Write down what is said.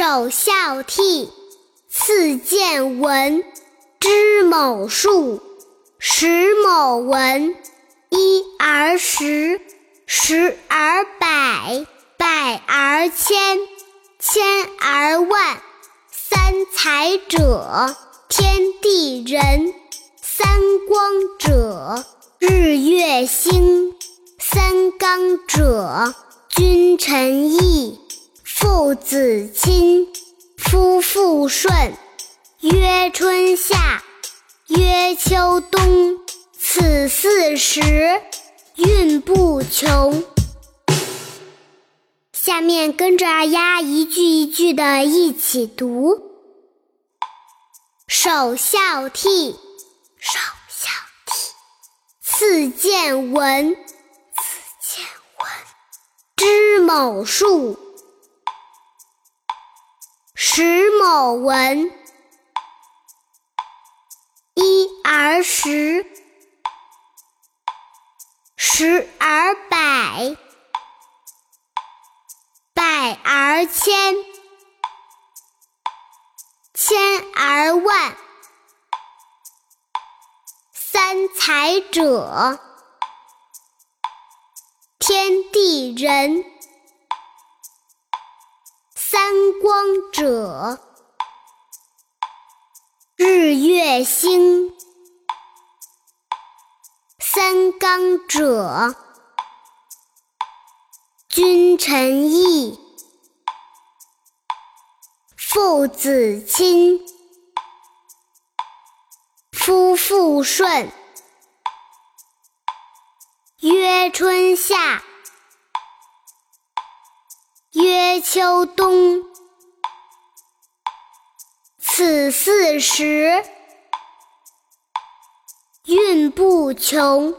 首孝悌，次见闻。知某数，识某文。一而十，十而百，百而千，千而万。三才者，天地人；三光者，日月星；三纲者，君臣义。父子亲，夫妇顺，曰春夏，曰秋冬，此四时运不穷。下面跟着二丫一句一句的一起读：首孝悌，首孝悌；次见闻，次见闻；知某数。识某文，一而十，十而百，百而千，千而万。三才者，天地人。三光者，日月星；三纲者，君臣义；父子亲；夫妇顺；曰春夏。曰秋冬，此四时运不穷。